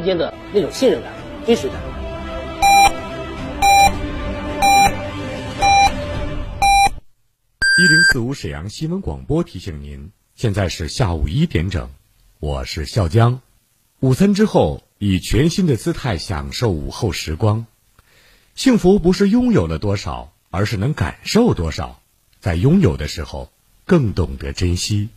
之间的那种信任感、真实感。一零四五沈阳新闻广播提醒您，现在是下午一点整，我是笑江。午餐之后，以全新的姿态享受午后时光。幸福不是拥有了多少，而是能感受多少。在拥有的时候，更懂得珍惜。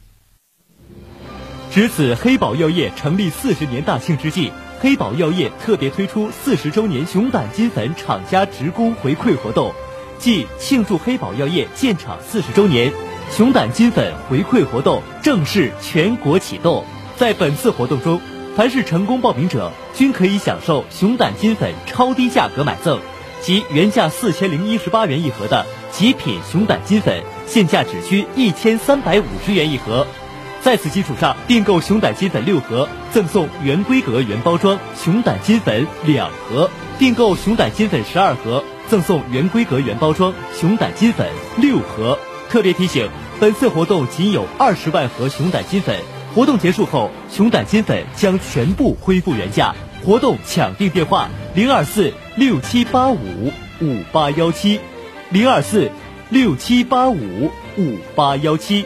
值此黑宝药业成立四十年大庆之际，黑宝药业特别推出四十周年熊胆金粉厂家职工回馈活动。即庆祝黑宝药业建厂四十周年，熊胆金粉回馈活动正式全国启动。在本次活动中，凡是成功报名者均可以享受熊胆金粉超低价格买赠，即原价四千零一十八元一盒的极品熊胆金粉，现价只需一千三百五十元一盒。在此基础上，订购熊胆金粉六盒，赠送原规格原包装熊胆金粉两盒；订购熊胆金粉十二盒。赠送原规格原包装熊胆金粉六盒。特别提醒：本次活动仅有二十万盒熊胆金粉，活动结束后，熊胆金粉将全部恢复原价。活动抢订电话：零二四六七八五五八幺七，零二四六七八五五八幺七。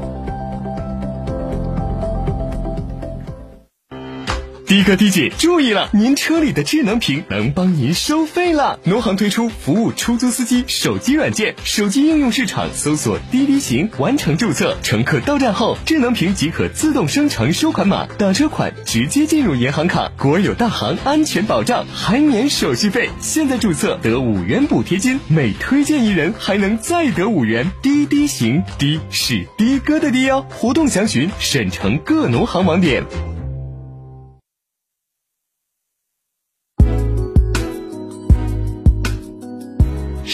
的哥、的姐注意了，您车里的智能屏能帮您收费了。农行推出服务出租司机手机软件，手机应用市场搜索“滴滴行”，完成注册。乘客到站后，智能屏即可自动生成收款码，打车款直接进入银行卡。国有大行，安全保障，还免手续费。现在注册得五元补贴金，每推荐一人还能再得五元。滴滴行，滴是的哥的滴哦。活动详询省城各农行网点。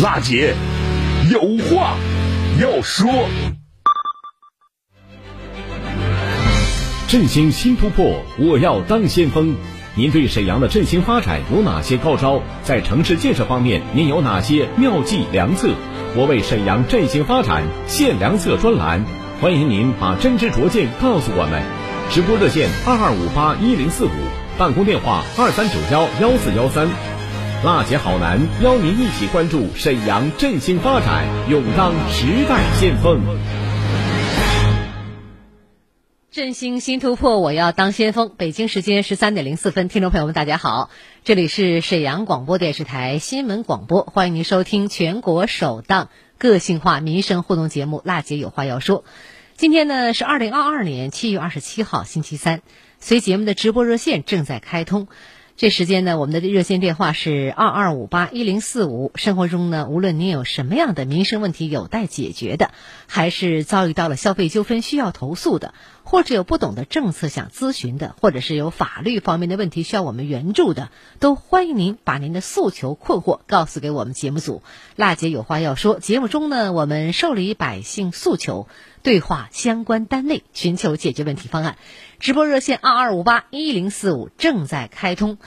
辣姐有话要说。振兴新突破，我要当先锋。您对沈阳的振兴发展有哪些高招？在城市建设方面，您有哪些妙计良策？我为沈阳振兴发展献良策专栏，欢迎您把真知灼见告诉我们。直播热线二二五八一零四五，办公电话二三九幺幺四幺三。辣姐好男邀您一起关注沈阳振兴发展，勇当时代先锋。振兴新突破，我要当先锋。北京时间十三点零四分，听众朋友们，大家好，这里是沈阳广播电视台新闻广播，欢迎您收听全国首档个性化民生互动节目《辣姐有话要说》。今天呢是二零二二年七月二十七号，星期三，随节目的直播热线正在开通。这时间呢，我们的热线电话是二二五八一零四五。生活中呢，无论您有什么样的民生问题有待解决的，还是遭遇到了消费纠纷需要投诉的，或者有不懂的政策想咨询的，或者是有法律方面的问题需要我们援助的，都欢迎您把您的诉求困惑告诉给我们节目组。辣姐有话要说，节目中呢，我们受理百姓诉求，对话相关单位，寻求解决问题方案。直播热线二二五八一零四五正在开通。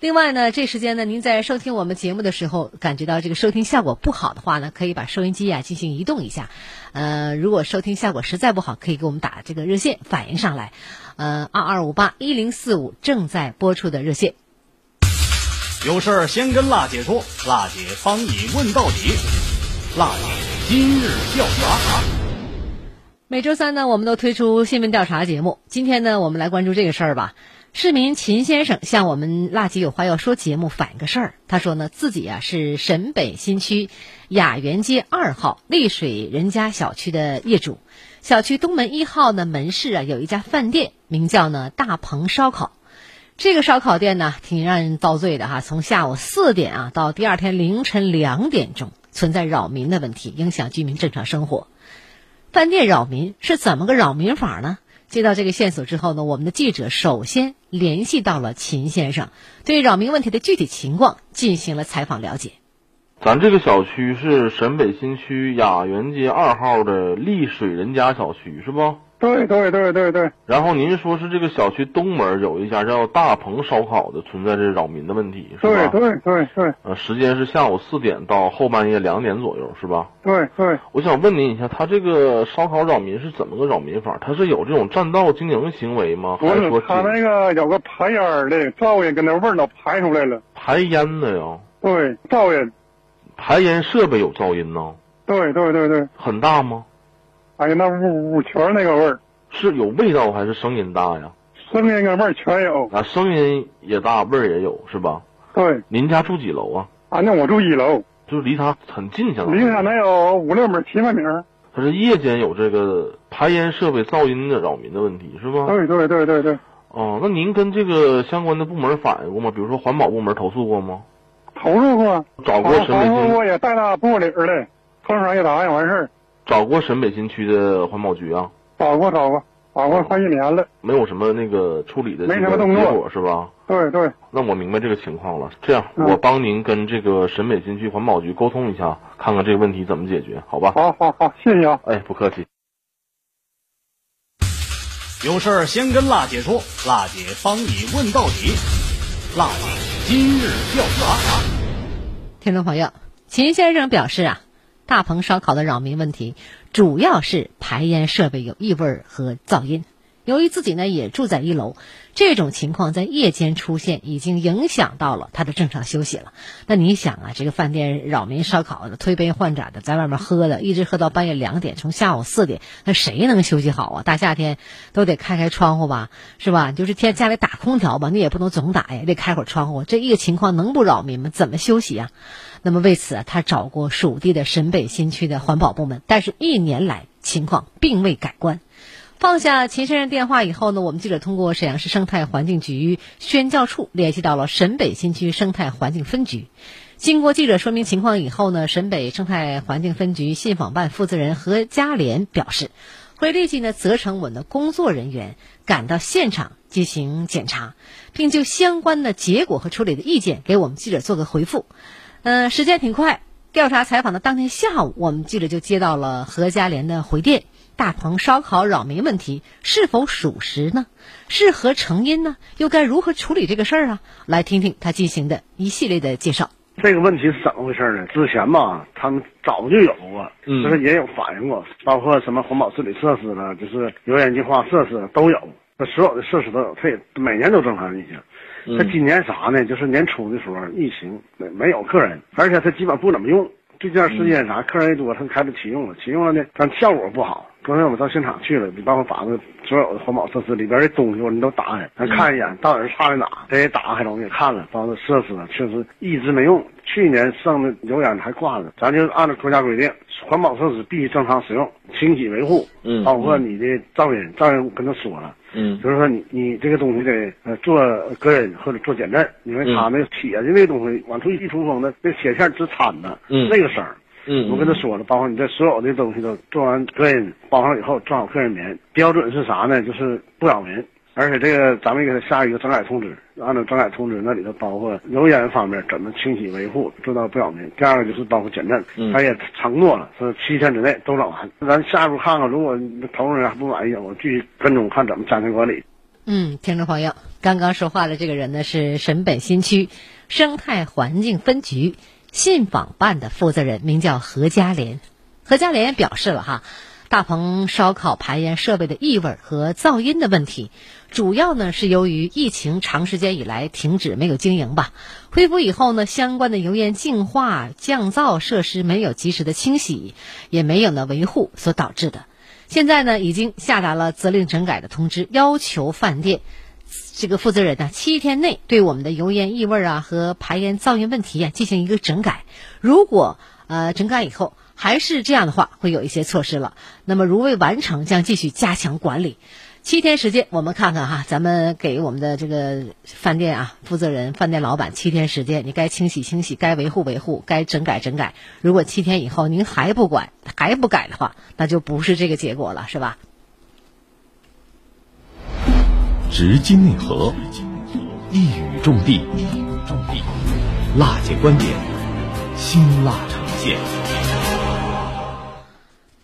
另外呢，这时间呢，您在收听我们节目的时候，感觉到这个收听效果不好的话呢，可以把收音机啊进行移动一下。呃，如果收听效果实在不好，可以给我们打这个热线反映上来。呃，二二五八一零四五正在播出的热线。有事儿先跟辣姐说，辣姐帮你问到底。辣姐今日调查。每周三呢，我们都推出新闻调查节目。今天呢，我们来关注这个事儿吧。市民秦先生向我们“辣姐有话要说”节目反映个事儿，他说呢，自己啊是沈北新区雅园街二号丽水人家小区的业主，小区东门一号呢门市啊有一家饭店，名叫呢大鹏烧烤。这个烧烤店呢挺让人遭罪的哈，从下午四点啊到第二天凌晨两点钟，存在扰民的问题，影响居民正常生活。饭店扰民是怎么个扰民法呢？接到这个线索之后呢，我们的记者首先联系到了秦先生，对扰民问题的具体情况进行了采访了解。咱这个小区是沈北新区雅园街二号的丽水人家小区，是不？对对对对对。然后您说是这个小区东门有一家叫大鹏烧烤的，存在这扰民的问题，是吧？对对对对。呃，时间是下午四点到后半夜两点左右，是吧？对对。我想问您一下，他这个烧烤扰民是怎么个扰民法？他是有这种占道经营行为吗？不是，他那个有个排烟的噪音，跟那味儿都排出来了。排烟的呀？对，噪音。排烟设备有噪音呢？对对对对。很大吗？哎呀，那屋屋全那个味儿，是有味道还是声音大呀？声音跟味儿全有。啊，声音也大，味儿也有，是吧？对。您家住几楼啊？啊，那我住一楼，就是离他很近，相离他能有五六米、七八米。他是夜间有这个排烟设备噪音的扰民的问题，是吧？对对对对对。哦，那您跟这个相关的部门反映过吗？比如说环保部门投诉过吗？投诉过，找过沈北新，我也带他部里儿的，碰上一答应完事儿。找过沈北新区的环保局啊？找过找过，找过快一年了，没有什么那个处理的没什么动作是吧？对对。那我明白这个情况了。这样，我帮您跟这个沈北新区环保局沟通一下，看看这个问题怎么解决，好吧？好好好，谢谢啊。哎，不客气。有事儿先跟辣姐说，辣姐帮你问到底。辣姐今日调查。听众朋友，秦先生表示啊。大棚烧烤的扰民问题，主要是排烟设备有异味和噪音。由于自己呢也住在一楼，这种情况在夜间出现，已经影响到了他的正常休息了。那你想啊，这个饭店扰民烧烤的，推杯换盏的，在外面喝的，一直喝到半夜两点，从下午四点，那谁能休息好啊？大夏天都得开开窗户吧，是吧？就是天家里打空调吧，你也不能总打呀，得开会儿窗户。这一个情况能不扰民吗？怎么休息呀？那么为此，他找过属地的沈北新区的环保部门，但是一年来情况并未改观。放下秦先生电话以后呢，我们记者通过沈阳市生态环境局宣教处联系到了沈北新区生态环境分局。经过记者说明情况以后呢，沈北生态环境分局信访办负责人何佳莲表示，会立即呢责成我们的工作人员赶到现场进行检查，并就相关的结果和处理的意见给我们记者做个回复。嗯，时间挺快。调查采访的当天下午，我们记者就接到了何家莲的回电：大棚烧烤扰民问题是否属实呢？是何成因呢？又该如何处理这个事儿啊？来听听他进行的一系列的介绍。这个问题是怎么回事呢？之前吧，他们早就有过，就是也有反映过，包括什么环保治理设施了，就是油烟净化设施都有，那所有的设施都有，他也每年都正常运行。他今年啥呢？就是年初的时候，疫情没没有客人，而且他基本不怎么用。这段时间啥客人一多，他开始启用了。启用了呢，但效果不好。昨天我们到现场去了，你帮我把那所有的环保设施里边的东西，我们都打开，咱看一眼，到底是差在哪？这也打开了，我们也看了，包括设施确实一直没用。去年剩的油烟还挂着，咱就按照国家规定，环保设施必须正常使用，清洗维护，嗯，包括你的噪音，噪音我跟他说了。嗯，就是说你你这个东西得呃做隔音或者做减震，因为他那个铁的那东西往出一出风的，那铁片直掺的，嗯，那个声儿，嗯，我跟他说了，包括你这所有的东西都做完隔音包上以后装好客人棉，标准是啥呢？就是不扰民。而且这个咱们给他下一个整改通知，按照整改通知那里头包括油烟方面怎么清洗维护，做到不扰民。第二个就是包括减震，他也承诺了，说七天之内都整完。咱下一步看看，如果投诉人还不满意，我继续跟踪看怎么加强管理。嗯，听众朋友，刚刚说话的这个人呢是沈北新区生态环境分局信访办的负责人，名叫何家莲。何家莲表示了哈，大棚烧烤排烟设备的异味和噪音的问题，主要呢是由于疫情长时间以来停止没有经营吧，恢复以后呢，相关的油烟净化、降噪设施没有及时的清洗，也没有呢维护所导致的。现在呢，已经下达了责令整改的通知，要求饭店这个负责人呢，七天内对我们的油烟异味啊和排烟噪音问题啊进行一个整改。如果呃整改以后还是这样的话，会有一些措施了。那么如未完成，将继续加强管理。七天时间，我们看看哈，咱们给我们的这个饭店啊负责人、饭店老板七天时间，你该清洗清洗，该维护维护，该整改整改。如果七天以后您还不管、还不改的话，那就不是这个结果了，是吧？直击内核，一语中的，中的辣姐观点，辛辣呈现。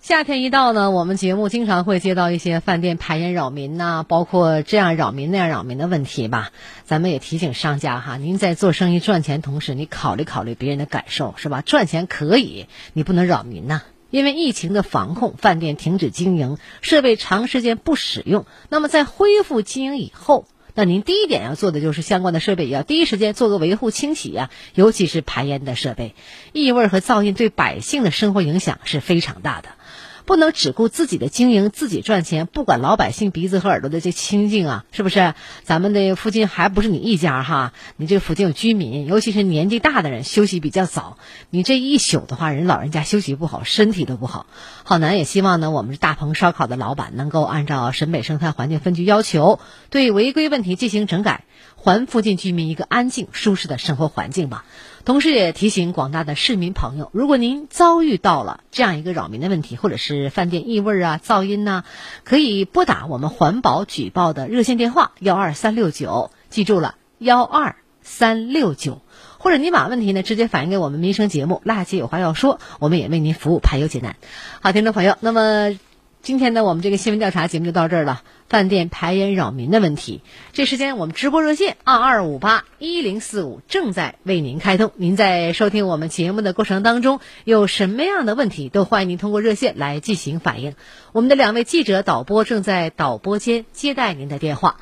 夏天一到呢，我们节目经常会接到一些饭店排烟扰民呐、包括这样扰民那样扰民的问题吧。咱们也提醒商家哈，您在做生意赚钱同时，你考虑考虑别人的感受是吧？赚钱可以，你不能扰民呐。因为疫情的防控，饭店停止经营，设备长时间不使用。那么在恢复经营以后，那您第一点要做的就是相关的设备也要第一时间做个维护清洗呀、尤其是排烟的设备，异味和噪音对百姓的生活影响是非常大的。不能只顾自己的经营，自己赚钱，不管老百姓鼻子和耳朵的这清净啊，是不是？咱们的附近还不是你一家哈，你这附近有居民，尤其是年纪大的人休息比较早，你这一宿的话，人老人家休息不好，身体都不好。浩南也希望呢，我们大棚烧烤的老板能够按照沈北生态环境分局要求，对违规问题进行整改，还附近居民一个安静舒适的生活环境吧。同时也提醒广大的市民朋友，如果您遭遇到了这样一个扰民的问题，或者是饭店异味啊、噪音呐、可以拨打我们环保举报的热线电话幺二三六九，记住了幺二三六九，或者您把问题呢直接反映给我们民生节目《辣姐有话要说》，我们也为您服务排忧解难。好，听众朋友，那么。今天呢，我们这个新闻调查节目就到这儿了。饭店排烟扰民的问题，这时间我们直播热线二二五八一零四五正在为您开通。您在收听我们节目的过程当中，有什么样的问题，都欢迎您通过热线来进行反映。我们的两位记者导播正在导播间接待您的电话。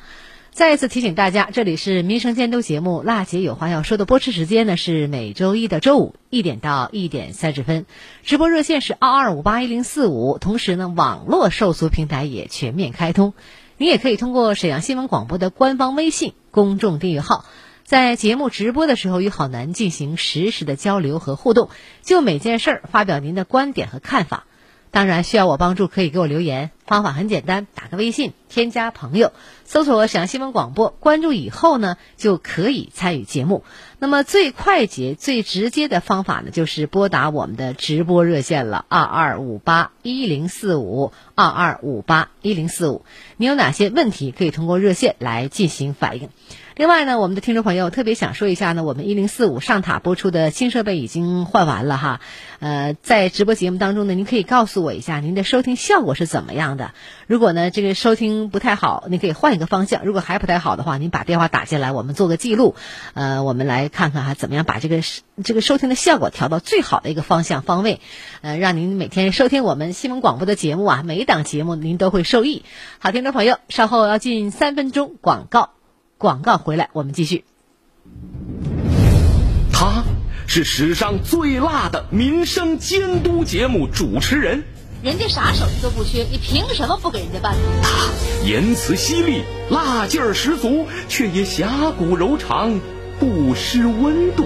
再一次提醒大家，这里是民生监督节目《辣姐有话要说》的播出时间呢是每周一的周五一点到一点三十分，直播热线是二二五八一零四五，同时呢，网络受诉平台也全面开通，您也可以通过沈阳新闻广播的官方微信公众订阅号，在节目直播的时候与好男进行实时的交流和互动，就每件事儿发表您的观点和看法。当然，需要我帮助可以给我留言，方法很简单，打个微信，添加朋友，搜索“沈阳新闻广播”，关注以后呢，就可以参与节目。那么最快捷、最直接的方法呢，就是拨打我们的直播热线了，二二五八一零四五，二二五八一零四五。你有哪些问题可以通过热线来进行反映？另外呢，我们的听众朋友特别想说一下呢，我们一零四五上塔播出的新设备已经换完了哈。呃，在直播节目当中呢，您可以告诉我一下您的收听效果是怎么样的。如果呢这个收听不太好，您可以换一个方向；如果还不太好的话，您把电话打进来，我们做个记录。呃，我们来看看哈，怎么样把这个这个收听的效果调到最好的一个方向方位，呃，让您每天收听我们新闻广播的节目啊，每一档节目您都会受益。好，听众朋友，稍后要进三分钟广告。广告回来，我们继续。他是史上最辣的民生监督节目主持人，人家啥手艺都不缺，你凭什么不给人家办？他言辞犀利，辣劲儿十足，却也侠骨柔肠，不失温度。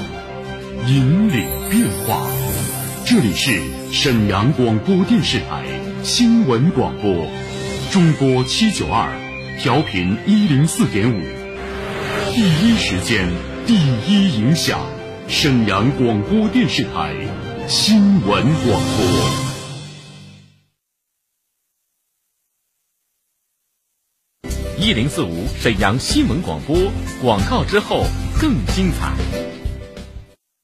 引领变化。这里是沈阳广播电视台新闻广播，中波七九二，调频一零四点五。第一时间，第一影响，沈阳广播电视台新闻广播。一零四五沈阳新闻广播广告之后更精彩。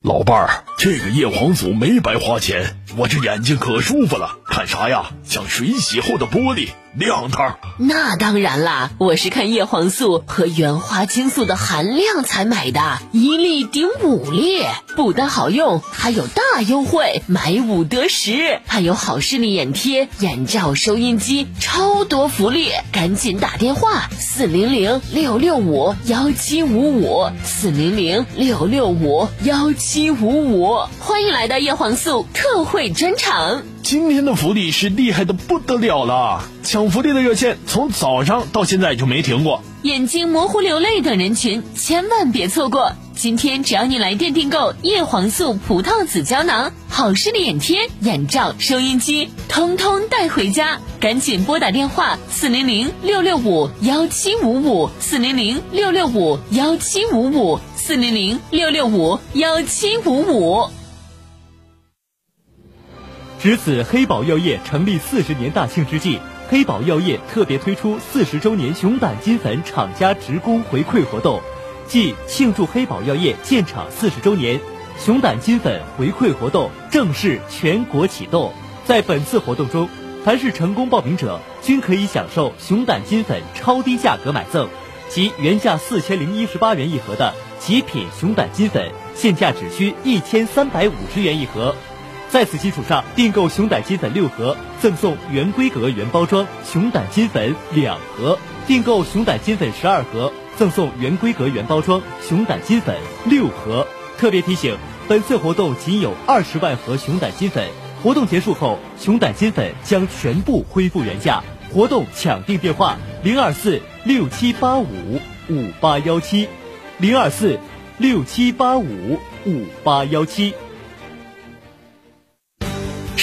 老伴儿，这个叶黄素没白花钱，我这眼睛可舒服了，看啥呀？像水洗后的玻璃。亮堂，那当然啦！我是看叶黄素和原花青素的含量才买的，一粒顶五粒，不但好用，还有大优惠，买五得十，还有好视力眼贴、眼罩、收音机，超多福利！赶紧打电话四零零六六五幺七五五四零零六六五幺七五五，欢迎来到叶黄素特惠专场。今天的福利是厉害的不得了了，抢福利的热线从早上到现在就没停过。眼睛模糊、流泪等人群千万别错过。今天只要你来电订购叶黄素葡萄籽胶囊、好视力眼贴、眼罩、收音机，通通带回家。赶紧拨打电话四零零六六五幺七五五四零零六六五幺七五五四零零六六五幺七五五。值此黑宝药业成立四十年大庆之际，黑宝药业特别推出四十周年熊胆金粉厂家职工回馈活动，即庆祝黑宝药业建厂四十周年，熊胆金粉回馈活动正式全国启动。在本次活动中，凡是成功报名者均可以享受熊胆金粉超低价格买赠，即原价四千零一十八元一盒的极品熊胆金粉，现价只需一千三百五十元一盒。在此基础上，订购熊胆金粉六盒，赠送原规格原包装熊胆金粉两盒；订购熊胆金粉十二盒，赠送原规格原包装熊胆金粉六盒。特别提醒，本次活动仅有二十万盒熊胆金粉，活动结束后，熊胆金粉将全部恢复原价。活动抢订电话：零二四六七八五五八幺七，零二四六七八五五八幺七。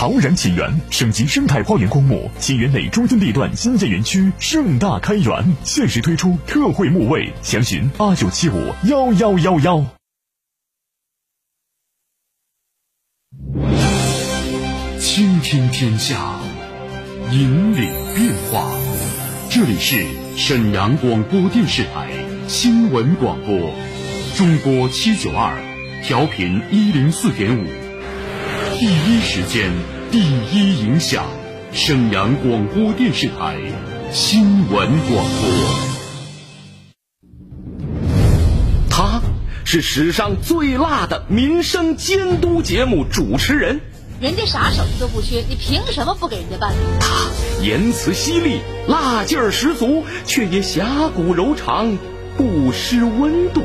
陶然启源省级生态花园公墓启源内中心地段新建园区盛大开园，限时推出特惠墓位，详询八九七五幺幺幺幺。倾听天下，引领变化。这里是沈阳广播电视台新闻广播，中波七九二，调频一零四点五。第一时间，第一影响，沈阳广播电视台新闻广播。他是史上最辣的民生监督节目主持人。人家啥手艺都不缺，你凭什么不给人家办？他言辞犀利，辣劲儿十足，却也侠骨柔肠，不失温度。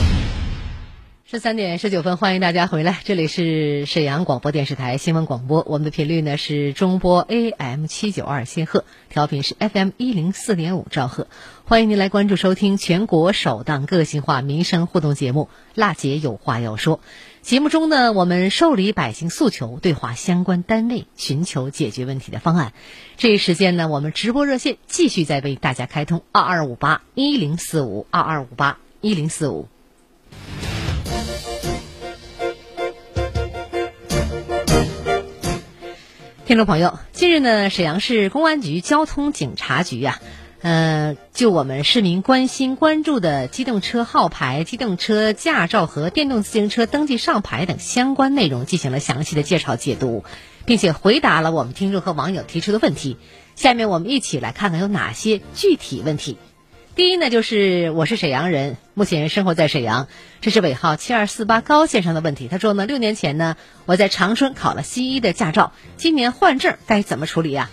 十三点十九分，欢迎大家回来，这里是沈阳广播电视台新闻广播，我们的频率呢是中波 AM 七九二千赫，调频是 FM 一零四点五兆赫，欢迎您来关注收听全国首档个性化民生互动节目《辣姐有话要说》。节目中呢，我们受理百姓诉求，对话相关单位，寻求解决问题的方案。这一时间呢，我们直播热线继续在为大家开通二二五八一零四五二二五八一零四五。听众朋友，近日呢，沈阳市公安局交通警察局呀、呃，就我们市民关心关注的机动车号牌、机动车驾照和电动自行车登记上牌等相关内容进行了详细的介绍解读，并且回答了我们听众和网友提出的问题。下面我们一起来看看有哪些具体问题。第一呢，就是我是沈阳人，目前生活在沈阳，这是尾号七二四八高先生的问题。他说呢，六年前呢，我在长春考了 C 一的驾照，今年换证该怎么处理呀、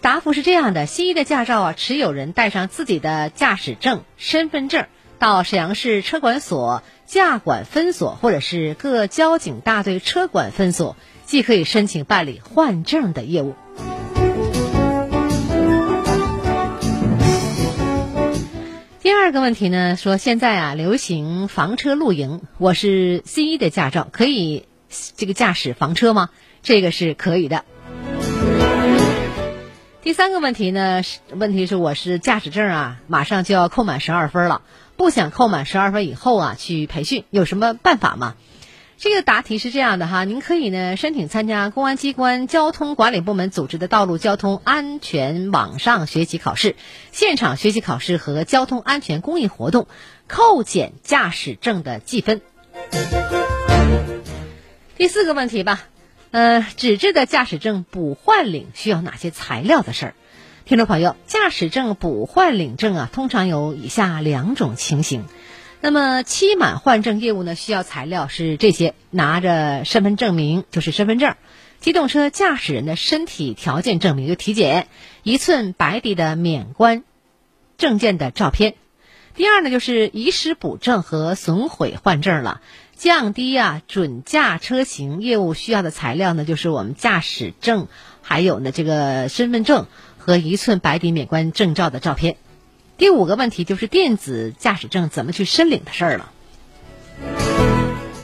答复是这样的：C 一的驾照啊，持有人带上自己的驾驶证、身份证，到沈阳市车管所、驾管分所或者是各交警大队车管分所，即可以申请办理换证的业务。第二个问题呢，说现在啊流行房车露营，我是 C 一的驾照，可以这个驾驶房车吗？这个是可以的。第三个问题呢，问题是我是驾驶证啊，马上就要扣满十二分了，不想扣满十二分以后啊去培训，有什么办法吗？这个答题是这样的哈，您可以呢申请参加公安机关交通管理部门组织的道路交通安全网上学习考试，现场学习考试和交通安全公益活动，扣减驾驶证的记分。第四个问题吧，呃，纸质的驾驶证补换领需要哪些材料的事儿？听众朋友，驾驶证补换领证啊，通常有以下两种情形。那么期满换证业务呢，需要材料是这些：拿着身份证明，就是身份证；机动车驾驶人的身体条件证明，就体检；一寸白底的免冠证件的照片。第二呢，就是遗失补证和损毁换证了。降低啊准驾车型业务需要的材料呢，就是我们驾驶证，还有呢这个身份证和一寸白底免冠证照的照片。第五个问题就是电子驾驶证怎么去申领的事儿了。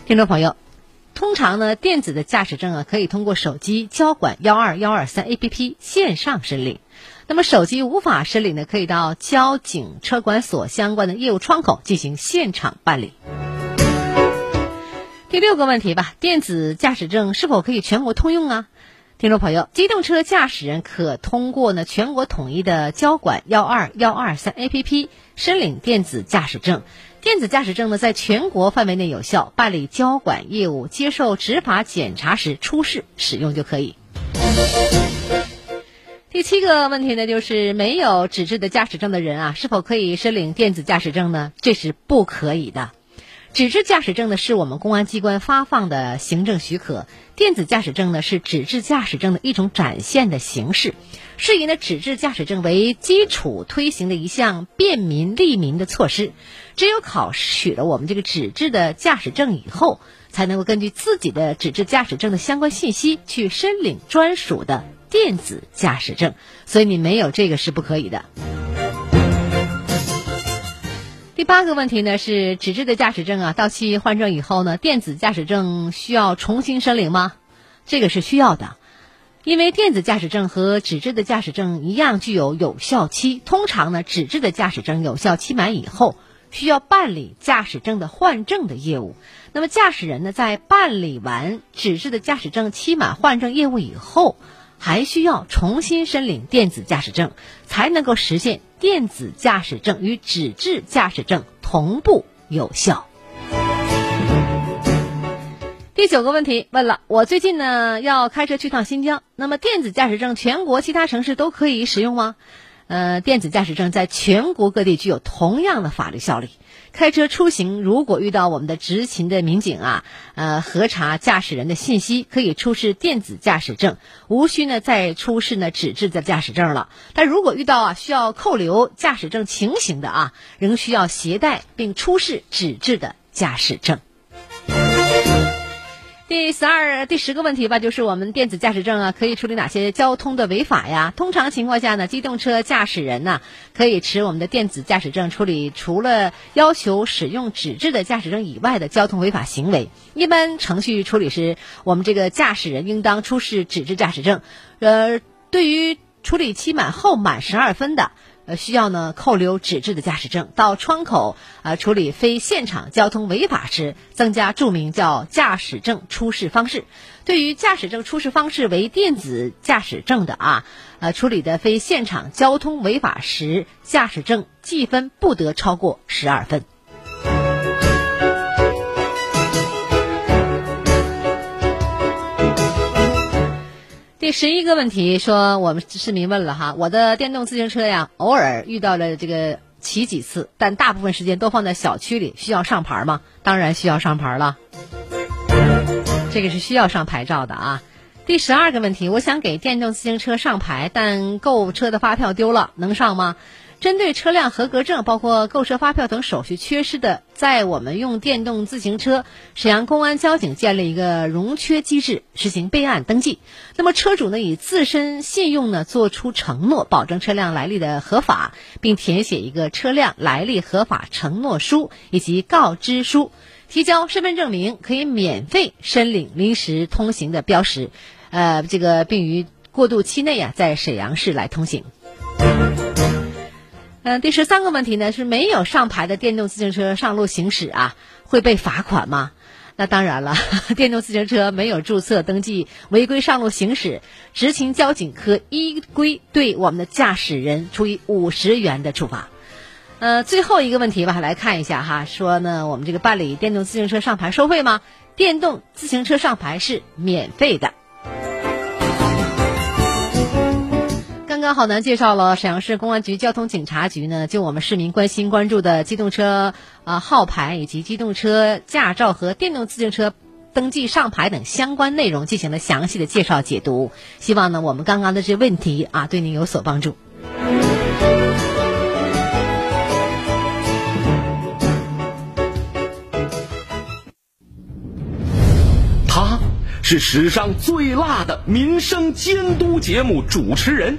听众朋友，通常呢，电子的驾驶证啊，可以通过手机交管幺二幺二三 APP 线上申领。那么手机无法申领的，可以到交警车管所相关的业务窗口进行现场办理。第六个问题吧，电子驾驶证是否可以全国通用啊？听众朋友，机动车驾驶人可通过呢全国统一的交管幺二幺二三 APP 申领电子驾驶证。电子驾驶证呢，在全国范围内有效，办理交管业务、接受执法检查时出示使用就可以。第七个问题呢，就是没有纸质的驾驶证的人啊，是否可以申领电子驾驶证呢？这是不可以的。纸质驾驶证呢，是我们公安机关发放的行政许可；电子驾驶证呢，是纸质驾驶证的一种展现的形式，是以呢纸质驾驶证为基础推行的一项便民利民的措施。只有考取了我们这个纸质的驾驶证以后，才能够根据自己的纸质驾驶证的相关信息去申领专属的电子驾驶证。所以你没有这个是不可以的。第八个问题呢是纸质的驾驶证啊，到期换证以后呢，电子驾驶证需要重新申领吗？这个是需要的，因为电子驾驶证和纸质的驾驶证一样具有有效期。通常呢，纸质的驾驶证有效期满以后，需要办理驾驶证的换证的业务。那么驾驶人呢，在办理完纸质的驾驶证期满换证业务以后，还需要重新申领电子驾驶证，才能够实现电子驾驶证与纸质驾驶证同步有效。第九个问题问了，我最近呢要开车去趟新疆，那么电子驾驶证全国其他城市都可以使用吗？呃，电子驾驶证在全国各地具有同样的法律效力。开车出行，如果遇到我们的执勤的民警啊，呃，核查驾驶人的信息，可以出示电子驾驶证，无需呢再出示呢纸质的驾驶证了。但如果遇到啊需要扣留驾驶证情形的啊，仍需要携带并出示纸质的驾驶证。第十二、第十个问题吧，就是我们电子驾驶证啊，可以处理哪些交通的违法呀？通常情况下呢，机动车驾驶人呢，可以持我们的电子驾驶证处理除了要求使用纸质的驾驶证以外的交通违法行为。一般程序处理时，我们这个驾驶人应当出示纸质驾驶证。呃，对于处理期满后满十二分的。呃，需要呢扣留纸质的驾驶证，到窗口啊、呃、处理非现场交通违法时，增加注明叫驾驶证出示方式。对于驾驶证出示方式为电子驾驶证的啊，呃，处理的非现场交通违法时，驾驶证记分不得超过十二分。第十一个问题说，我们市民问了哈，我的电动自行车呀，偶尔遇到了这个骑几次，但大部分时间都放在小区里，需要上牌吗？当然需要上牌了，这个是需要上牌照的啊。第十二个问题，我想给电动自行车上牌，但购车的发票丢了，能上吗？针对车辆合格证、包括购车发票等手续缺失的，在我们用电动自行车，沈阳公安交警建立一个容缺机制，实行备案登记。那么车主呢，以自身信用呢做出承诺，保证车辆来历的合法，并填写一个车辆来历合法承诺书以及告知书，提交身份证明，可以免费申领临时通行的标识，呃，这个并于过渡期内啊，在沈阳市来通行。嗯，第十三个问题呢是没有上牌的电动自行车上路行驶啊，会被罚款吗？那当然了，电动自行车没有注册登记，违规上路行驶，执勤交警可依规对我们的驾驶人处以五十元的处罚。呃，最后一个问题吧，来看一下哈，说呢，我们这个办理电动自行车上牌收费吗？电动自行车上牌是免费的。刚刚好男介绍了沈阳市公安局交通警察局呢，就我们市民关心关注的机动车啊号牌以及机动车驾照和电动自行车登记上牌等相关内容进行了详细的介绍解读。希望呢，我们刚刚的这问题啊，对您有所帮助。他是史上最辣的民生监督节目主持人。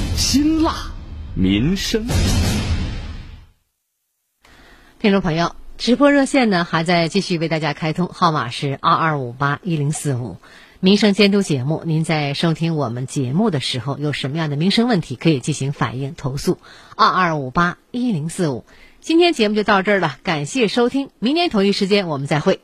辛辣民生，听众朋友，直播热线呢还在继续为大家开通，号码是二二五八一零四五。民生监督节目，您在收听我们节目的时候，有什么样的民生问题可以进行反映投诉？二二五八一零四五。今天节目就到这儿了，感谢收听，明天同一时间我们再会。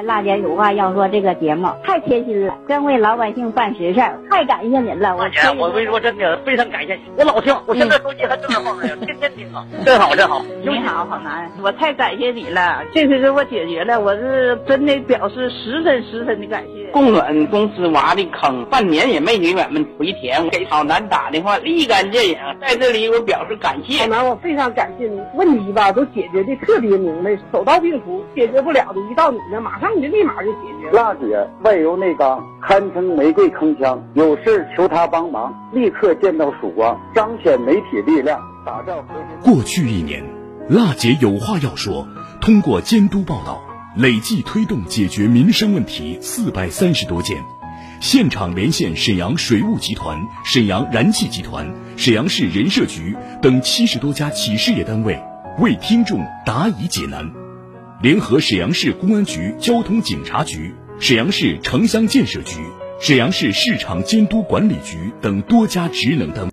辣姐有话要说，这个节目太贴心了，真为老百姓办实事，太感谢您了。我姐，我跟你说，真的非常感谢你，我老听，我现在手机还正在放着呢，天天听啊，真好真好。你好，好男，我太感谢你了，这次给我解决了，我是真的表示十分十分的感谢。供暖公司挖的坑，半年也没女员们回填，给好男打电话，立竿见影，在这里我表示感谢。好男，我非常感谢你，问题吧都解决的特别明白，手到病除，解决不了的，一到你那马上你就立马就解决了。辣姐外柔内刚，堪称玫瑰铿锵，有事求她帮忙，立刻见到曙光，彰显媒体力量，打造和平。过去一年，辣姐有话要说，通过监督报道。累计推动解决民生问题四百三十多件，现场连线沈阳水务集团、沈阳燃气集团、沈阳市人社局等七十多家企事业单位，为听众答疑解难。联合沈阳市公安局交通警察局、沈阳市城乡建设局、沈阳市市场监督管理局等多家职能单位。